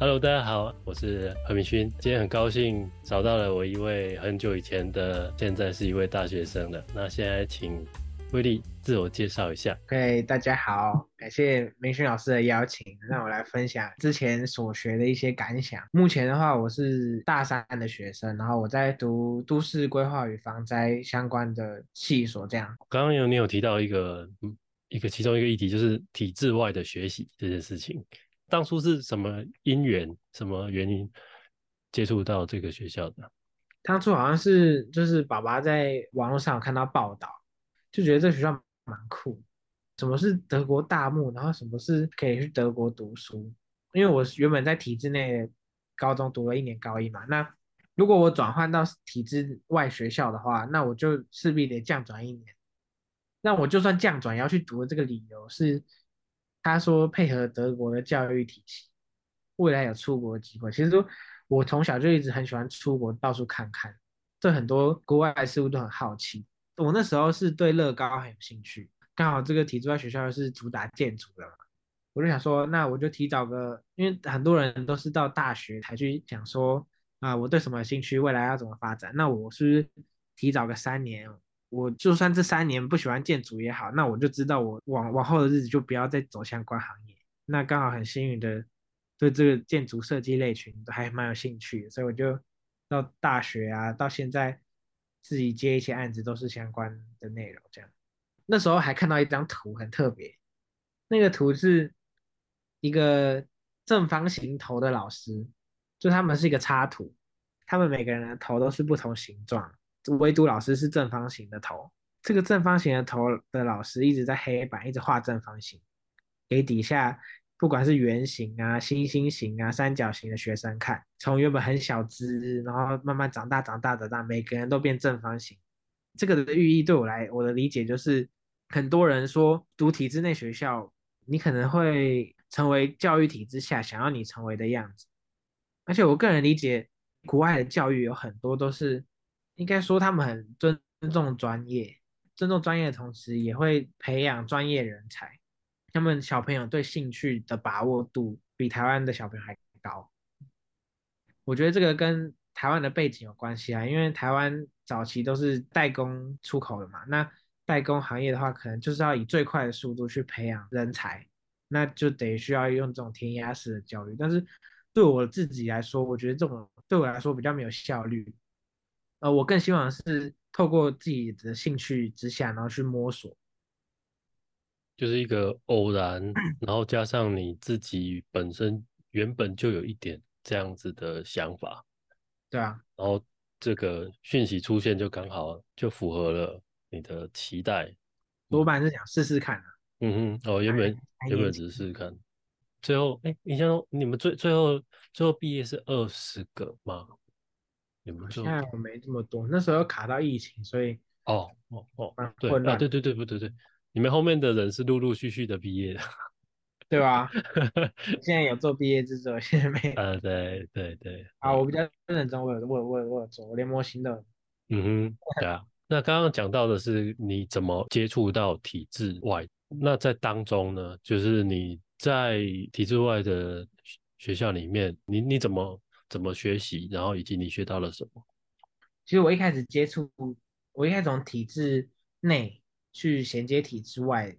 Hello，大家好，我是何明勋。今天很高兴找到了我一位很久以前的，现在是一位大学生了。那现在请威力自我介绍一下。OK，大家好，感谢明勋老师的邀请，让我来分享之前所学的一些感想。目前的话，我是大三的学生，然后我在读都市规划与防灾相关的系所。这样，刚刚有你有提到一个，嗯，一个其中一个议题就是体制外的学习这件事情。当初是什么因缘、什么原因接触到这个学校的？当初好像是就是爸爸在网络上有看到报道，就觉得这学校蛮酷。什么是德国大木？然后什么是可以去德国读书？因为我原本在体制内高中读了一年高一嘛，那如果我转换到体制外学校的话，那我就势必得降转一年。那我就算降转，要去读的这个理由是。他说配合德国的教育体系，未来有出国机会。其实，我从小就一直很喜欢出国到处看看，对很多国外事物都很好奇。我那时候是对乐高很有兴趣，刚好这个体制外学校是主打建筑的嘛，我就想说，那我就提早个，因为很多人都是到大学才去想说，啊，我对什么兴趣，未来要怎么发展，那我是不是提早个三年？我就算这三年不喜欢建筑也好，那我就知道我往往后的日子就不要再走相关行业。那刚好很幸运的，对这个建筑设计类群都还蛮有兴趣，所以我就到大学啊，到现在自己接一些案子都是相关的内容。这样，那时候还看到一张图很特别，那个图是一个正方形头的老师，就他们是一个插图，他们每个人的头都是不同形状。唯独老师是正方形的头，这个正方形的头的老师一直在黑板一直画正方形，给底下不管是圆形啊、星星形啊、三角形的学生看，从原本很小只，然后慢慢长大、长大、长大，每个人都变正方形。这个的寓意对我来，我的理解就是，很多人说读体制内学校，你可能会成为教育体制下想要你成为的样子。而且我个人理解，国外的教育有很多都是。应该说，他们很尊重专业，尊重专业的同时，也会培养专业人才。他们小朋友对兴趣的把握度比台湾的小朋友还高。我觉得这个跟台湾的背景有关系啊，因为台湾早期都是代工出口的嘛，那代工行业的话，可能就是要以最快的速度去培养人才，那就得需要用这种填鸭式的教育。但是对我自己来说，我觉得这种对我来说比较没有效率。呃，我更希望是透过自己的兴趣之下，然后去摸索，就是一个偶然，然后加上你自己本身原本就有一点这样子的想法，对啊，然后这个讯息出现就刚好就符合了你的期待。多半是想试试看的。嗯哼，哦，原本原本只是试试看，最后，哎，你像你们最最后最后毕业是二十个吗？现在我没这么多，那时候又卡到疫情，所以哦哦哦，对啊，对对对不对对，你们后面的人是陆陆续续的毕业的，对吧？现在有做毕业制作，现在没。呃，对对对。啊，我比较认真，我有我我我有做，我连模型都。嗯哼，对啊。那刚刚讲到的是你怎么接触到体制外，那在当中呢，就是你在体制外的学校里面，你你怎么？怎么学习，然后以及你学到了什么？其实我一开始接触，我一开始从体制内去衔接体制外，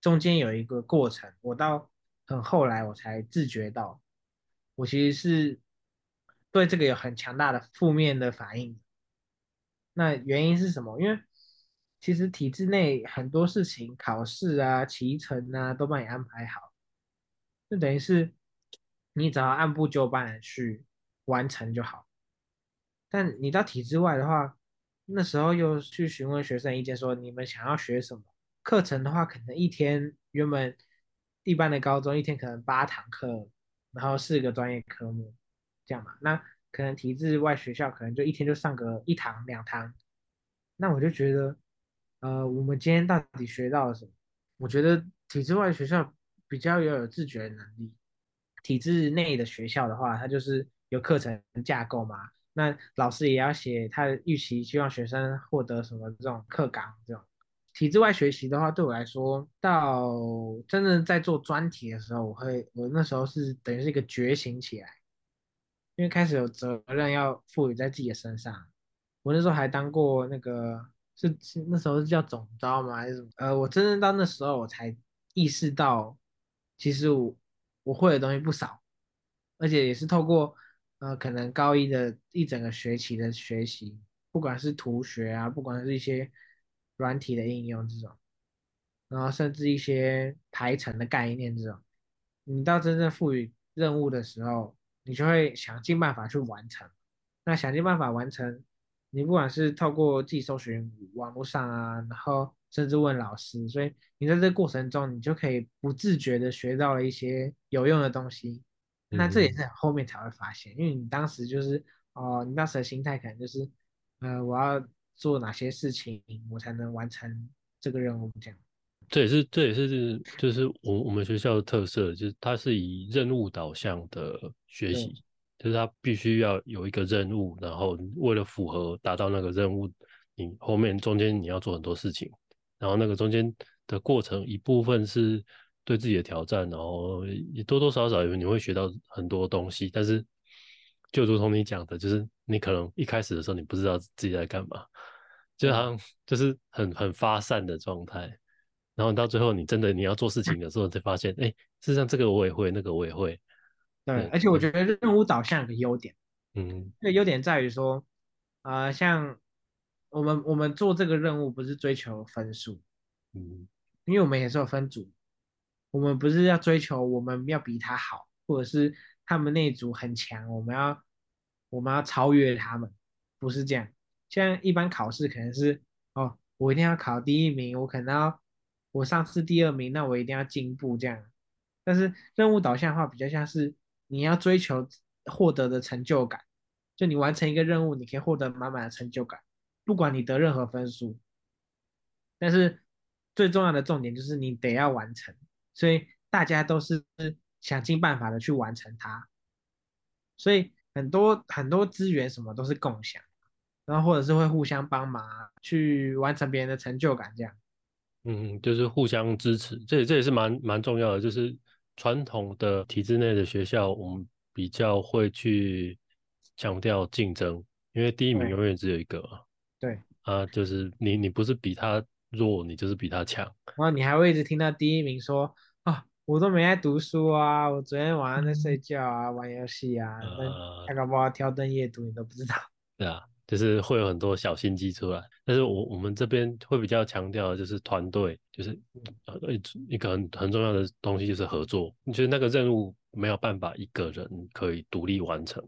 中间有一个过程。我到很后来，我才自觉到，我其实是对这个有很强大的负面的反应。那原因是什么？因为其实体制内很多事情，考试啊、骑程啊，都帮你安排好，就等于是你只要按部就班的去。完成就好，但你到体制外的话，那时候又去询问学生意见，说你们想要学什么课程的话，可能一天原本一般的高中一天可能八堂课，然后四个专业科目这样嘛，那可能体制外学校可能就一天就上个一堂两堂，那我就觉得，呃，我们今天到底学到了什么？我觉得体制外学校比较要有自觉能力，体制内的学校的话，它就是。有课程架构嘛？那老师也要写他的预期，希望学生获得什么这种课纲这种。体制外学习的话，对我来说，到真正在做专题的时候，我会我那时候是等于是一个觉醒起来，因为开始有责任要赋予在自己的身上。我那时候还当过那个是是那时候是叫总招吗还是什么？呃，我真正到那时候我才意识到，其实我我会的东西不少，而且也是透过呃可能高一的一整个学期的学习，不管是图学啊，不管是一些软体的应用这种，然后甚至一些排程的概念这种，你到真正赋予任务的时候，你就会想尽办法去完成。那想尽办法完成，你不管是透过自己搜寻网络上啊，然后甚至问老师，所以你在这个过程中，你就可以不自觉的学到了一些有用的东西。那这也是很后面才会发现，因为你当时就是哦，你当时的心态可能就是，呃，我要做哪些事情，我才能完成这个任务这样。这也是这也是就是我我们学校的特色，就是它是以任务导向的学习，就是它必须要有一个任务，然后为了符合达到那个任务，你后面中间你要做很多事情，然后那个中间的过程一部分是对自己的挑战，然后也多多少少你会学到很多东西，但是就如同你讲的，就是你可能一开始的时候你不知道自己在干嘛，就好像就是很很发散的状态。然后到最后，你真的你要做事情的时候，才发现，哎，事实上这个我也会，那个我也会。对，而且我觉得任务导向有个优点，嗯，这个优点在于说，呃，像我们我们做这个任务不是追求分数，嗯，因为我们也是有分组，我们不是要追求我们要比他好，或者是他们那组很强，我们要我们要超越他们，不是这样。像一般考试可能是，哦，我一定要考第一名，我可能要。我上次第二名，那我一定要进步这样。但是任务导向的话，比较像是你要追求获得的成就感，就你完成一个任务，你可以获得满满的成就感，不管你得任何分数。但是最重要的重点就是你得要完成，所以大家都是想尽办法的去完成它。所以很多很多资源什么都是共享，然后或者是会互相帮忙去完成别人的成就感这样。嗯，就是互相支持，这这也是蛮蛮重要的。就是传统的体制内的学校，我们比较会去强调竞争，因为第一名永远只有一个。对啊，就是你你不是比他弱，你就是比他强。然后你还会一直听到第一名说啊，我都没在读书啊，我昨天晚上在睡觉啊，玩游戏啊，那他搞不好挑灯夜读，你都不知道。对啊。就是会有很多小心机出来，但是我我们这边会比较强调的就是团队，就是呃一个很很重要的东西就是合作。你觉得那个任务没有办法一个人可以独立完成，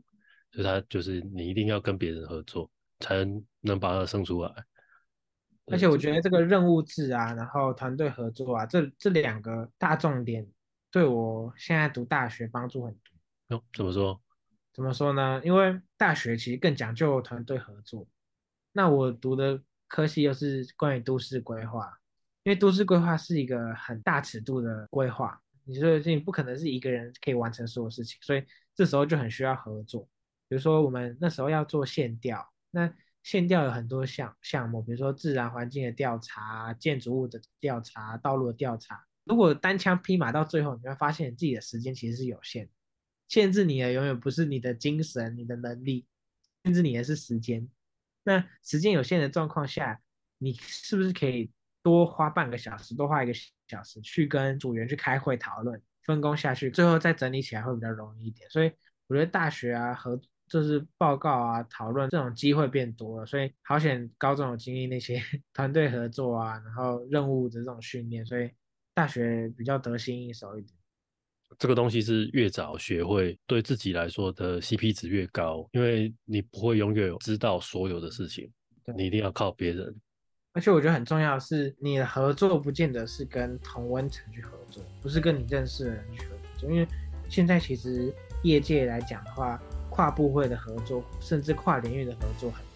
所以他就是你一定要跟别人合作，才能能把它生出来。而且我觉得这个任务制啊，然后团队合作啊，这这两个大重点，对我现在读大学帮助很多。哟，怎么说？怎么说呢？因为大学其实更讲究团队合作。那我读的科系又是关于都市规划，因为都市规划是一个很大尺度的规划，你说你不可能是一个人可以完成所有事情，所以这时候就很需要合作。比如说我们那时候要做线调，那线调有很多项项目，比如说自然环境的调查、建筑物的调查、道路的调查。如果单枪匹马到最后，你会发现自己的时间其实是有限。限制你的永远不是你的精神、你的能力，限制你的是时间。那时间有限的状况下，你是不是可以多花半个小时、多花一个小时去跟组员去开会讨论，分工下去，最后再整理起来会比较容易一点？所以我觉得大学啊和就是报告啊讨论这种机会变多了，所以好险高中有经历那些 团队合作啊，然后任务的这种训练，所以大学比较得心应手一点。这个东西是越早学会，对自己来说的 CP 值越高，因为你不会永远知道所有的事情，你一定要靠别人。而且我觉得很重要的是，你的合作不见得是跟同温层去合作，不是跟你认识的人去合作，因为现在其实业界来讲的话，跨部会的合作，甚至跨领域的合作很。